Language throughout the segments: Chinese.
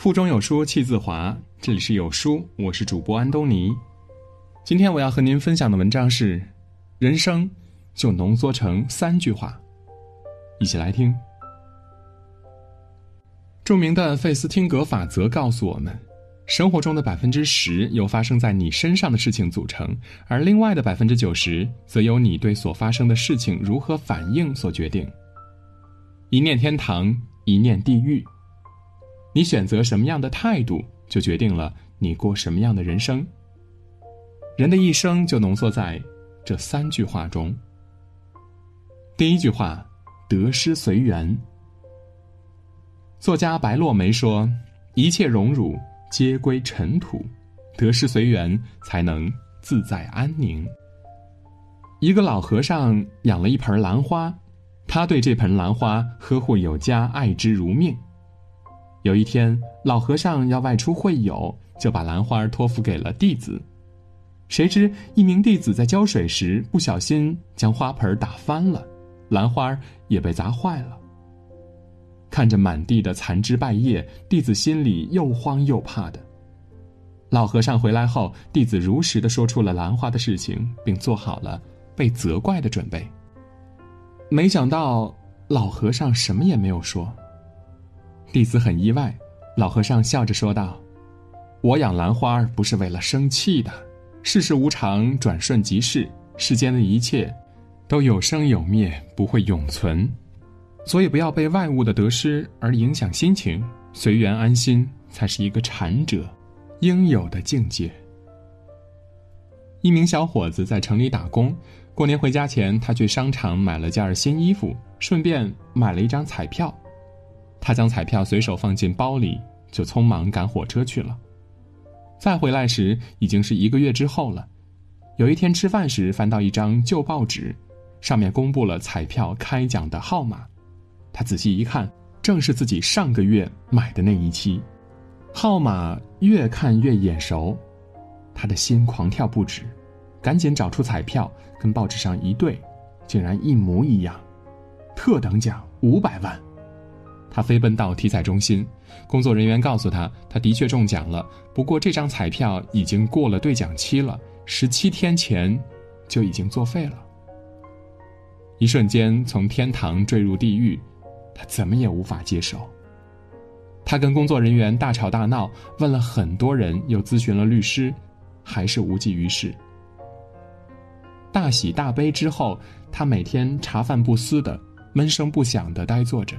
腹中有书气自华，这里是有书，我是主播安东尼。今天我要和您分享的文章是：人生就浓缩成三句话，一起来听。著名的费斯汀格法则告诉我们，生活中的百分之十由发生在你身上的事情组成，而另外的百分之九十则由你对所发生的事情如何反应所决定。一念天堂，一念地狱。你选择什么样的态度，就决定了你过什么样的人生。人的一生就浓缩在这三句话中。第一句话：得失随缘。作家白落梅说：“一切荣辱皆归尘土，得失随缘，才能自在安宁。”一个老和尚养了一盆兰花，他对这盆兰花呵护有加，爱之如命。有一天，老和尚要外出会友，就把兰花托付给了弟子。谁知一名弟子在浇水时不小心将花盆打翻了，兰花也被砸坏了。看着满地的残枝败叶，弟子心里又慌又怕的。老和尚回来后，弟子如实的说出了兰花的事情，并做好了被责怪的准备。没想到老和尚什么也没有说。弟子很意外，老和尚笑着说道：“我养兰花不是为了生气的。世事无常，转瞬即逝，世间的一切都有生有灭，不会永存，所以不要被外物的得失而影响心情，随缘安心才是一个禅者应有的境界。”一名小伙子在城里打工，过年回家前，他去商场买了件新衣服，顺便买了一张彩票。他将彩票随手放进包里，就匆忙赶火车去了。再回来时，已经是一个月之后了。有一天吃饭时，翻到一张旧报纸，上面公布了彩票开奖的号码。他仔细一看，正是自己上个月买的那一期。号码越看越眼熟，他的心狂跳不止，赶紧找出彩票，跟报纸上一对，竟然一模一样。特等奖五百万。他飞奔到体彩中心，工作人员告诉他，他的确中奖了。不过这张彩票已经过了兑奖期了，十七天前就已经作废了。一瞬间从天堂坠入地狱，他怎么也无法接受。他跟工作人员大吵大闹，问了很多人，又咨询了律师，还是无济于事。大喜大悲之后，他每天茶饭不思的，闷声不响的呆坐着。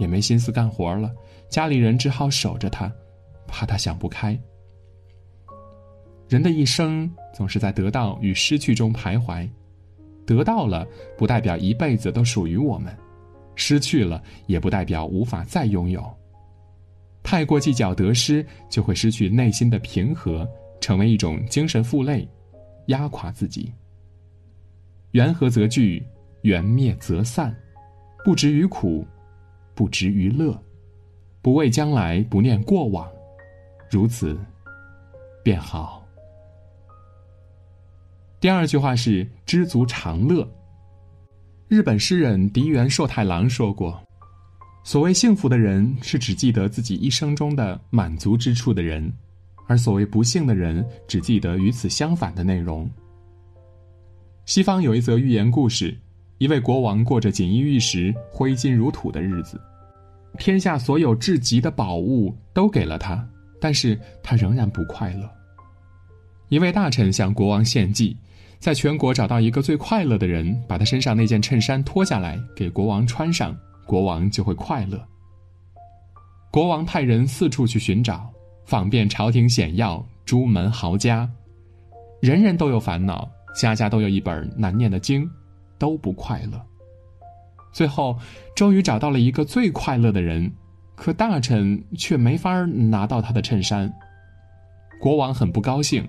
也没心思干活了，家里人只好守着他，怕他想不开。人的一生总是在得到与失去中徘徊，得到了不代表一辈子都属于我们，失去了也不代表无法再拥有。太过计较得失，就会失去内心的平和，成为一种精神负累，压垮自己。缘合则聚，缘灭则散，不执于苦。不执于乐，不畏将来，不念过往，如此，便好。第二句话是知足常乐。日本诗人荻原寿太郎说过：“所谓幸福的人，是只记得自己一生中的满足之处的人；而所谓不幸的人，只记得与此相反的内容。”西方有一则寓言故事，一位国王过着锦衣玉食、挥金如土的日子。天下所有至极的宝物都给了他，但是他仍然不快乐。一位大臣向国王献计，在全国找到一个最快乐的人，把他身上那件衬衫脱下来给国王穿上，国王就会快乐。国王派人四处去寻找，访遍朝廷显要、朱门豪家，人人都有烦恼，家家都有一本难念的经，都不快乐。最后，终于找到了一个最快乐的人，可大臣却没法拿到他的衬衫。国王很不高兴：“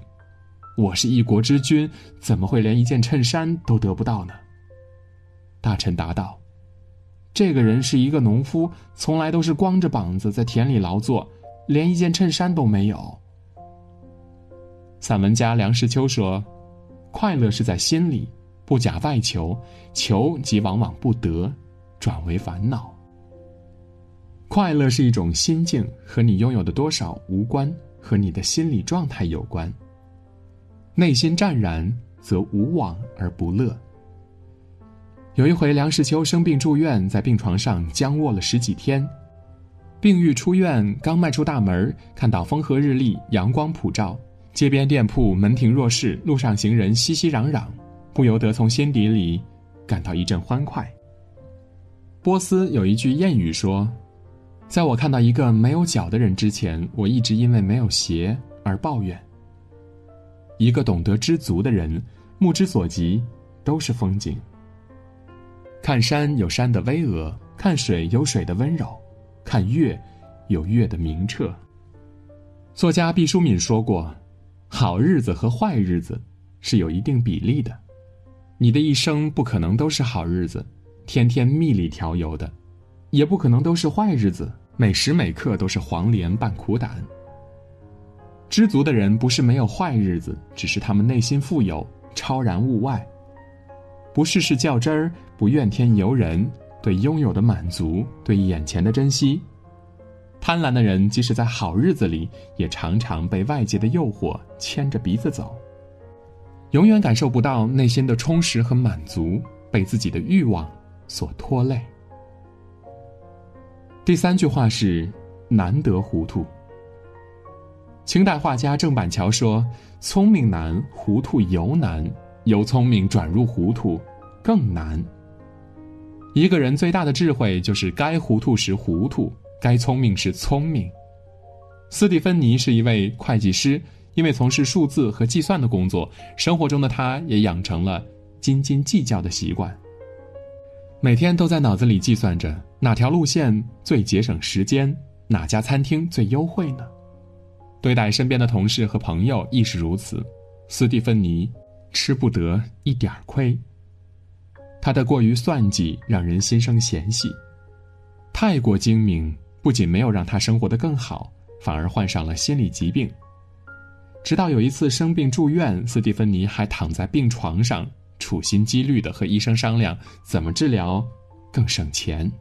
我是一国之君，怎么会连一件衬衫都得不到呢？”大臣答道：“这个人是一个农夫，从来都是光着膀子在田里劳作，连一件衬衫都没有。”散文家梁实秋说：“快乐是在心里。”不假外求，求即往往不得，转为烦恼。快乐是一种心境，和你拥有的多少无关，和你的心理状态有关。内心湛然，则无往而不乐。有一回，梁实秋生病住院，在病床上僵卧了十几天。病愈出院，刚迈出大门，看到风和日丽，阳光普照，街边店铺门庭若市，路上行人熙熙攘攘，不由得从心底里感到一阵欢快。波斯有一句谚语说：“在我看到一个没有脚的人之前，我一直因为没有鞋而抱怨。”一个懂得知足的人，目之所及都是风景。看山有山的巍峨，看水有水的温柔。看月，有月的明澈。作家毕淑敏说过：“好日子和坏日子是有一定比例的，你的一生不可能都是好日子，天天蜜里调油的；也不可能都是坏日子，每时每刻都是黄连拌苦胆。知足的人不是没有坏日子，只是他们内心富有，超然物外，不事事较真儿，不怨天尤人。”对拥有的满足，对眼前的珍惜，贪婪的人即使在好日子里，也常常被外界的诱惑牵着鼻子走，永远感受不到内心的充实和满足，被自己的欲望所拖累。第三句话是“难得糊涂”。清代画家郑板桥说：“聪明难，糊涂尤难；由聪明转入糊涂，更难。”一个人最大的智慧就是该糊涂时糊涂，该聪明时聪明。斯蒂芬妮是一位会计师，因为从事数字和计算的工作，生活中的他也养成了斤斤计较的习惯。每天都在脑子里计算着哪条路线最节省时间，哪家餐厅最优惠呢？对待身边的同事和朋友亦是如此。斯蒂芬妮吃不得一点亏。他的过于算计让人心生嫌隙，太过精明不仅没有让他生活的更好，反而患上了心理疾病。直到有一次生病住院，斯蒂芬妮还躺在病床上，处心积虑的和医生商量怎么治疗更省钱。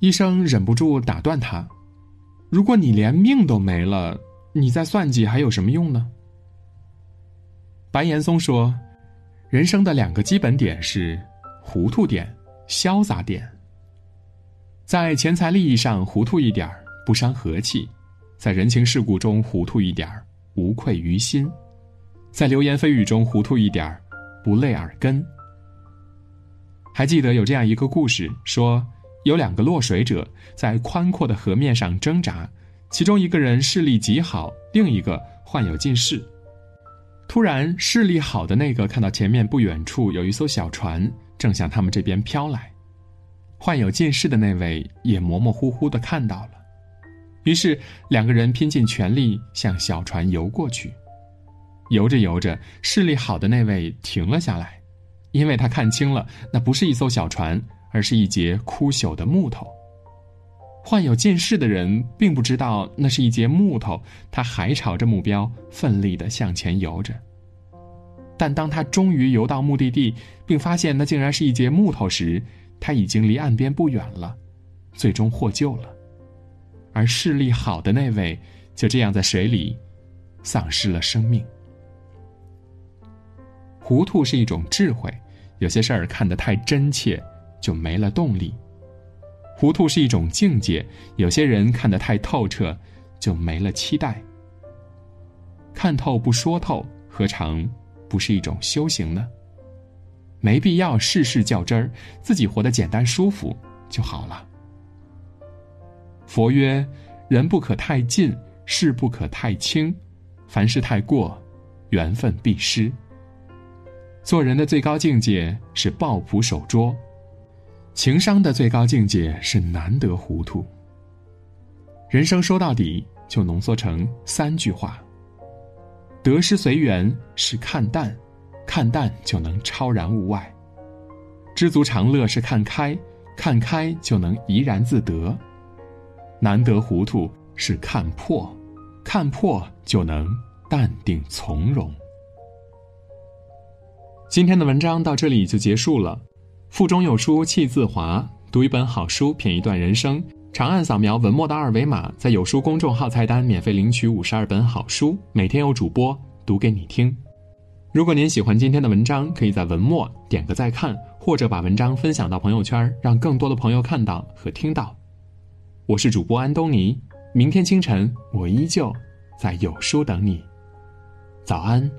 医生忍不住打断他：“如果你连命都没了，你再算计还有什么用呢？”白岩松说。人生的两个基本点是糊涂点、潇洒点。在钱财利益上糊涂一点不伤和气，在人情世故中糊涂一点无愧于心，在流言蜚语中糊涂一点儿不累耳根。还记得有这样一个故事，说有两个落水者在宽阔的河面上挣扎，其中一个人视力极好，另一个患有近视。突然，视力好的那个看到前面不远处有一艘小船正向他们这边飘来，患有近视的那位也模模糊糊的看到了，于是两个人拼尽全力向小船游过去。游着游着，视力好的那位停了下来，因为他看清了那不是一艘小船，而是一节枯朽的木头。患有近视的人并不知道那是一节木头，他还朝着目标奋力的向前游着。但当他终于游到目的地，并发现那竟然是一节木头时，他已经离岸边不远了，最终获救了。而视力好的那位就这样在水里丧失了生命。糊涂是一种智慧，有些事儿看得太真切，就没了动力。糊涂是一种境界，有些人看得太透彻，就没了期待。看透不说透，何尝不是一种修行呢？没必要事事较真儿，自己活得简单舒服就好了。佛曰：人不可太近，事不可太轻，凡事太过，缘分必失。做人的最高境界是抱朴守拙。情商的最高境界是难得糊涂。人生说到底就浓缩成三句话：得失随缘是看淡，看淡就能超然物外；知足常乐是看开，看开就能怡然自得；难得糊涂是看破，看破就能淡定从容。今天的文章到这里就结束了。腹中有书气自华，读一本好书，品一段人生。长按扫描文末的二维码，在有书公众号菜单免费领取五十二本好书，每天有主播读给你听。如果您喜欢今天的文章，可以在文末点个再看，或者把文章分享到朋友圈，让更多的朋友看到和听到。我是主播安东尼，明天清晨我依旧在有书等你。早安。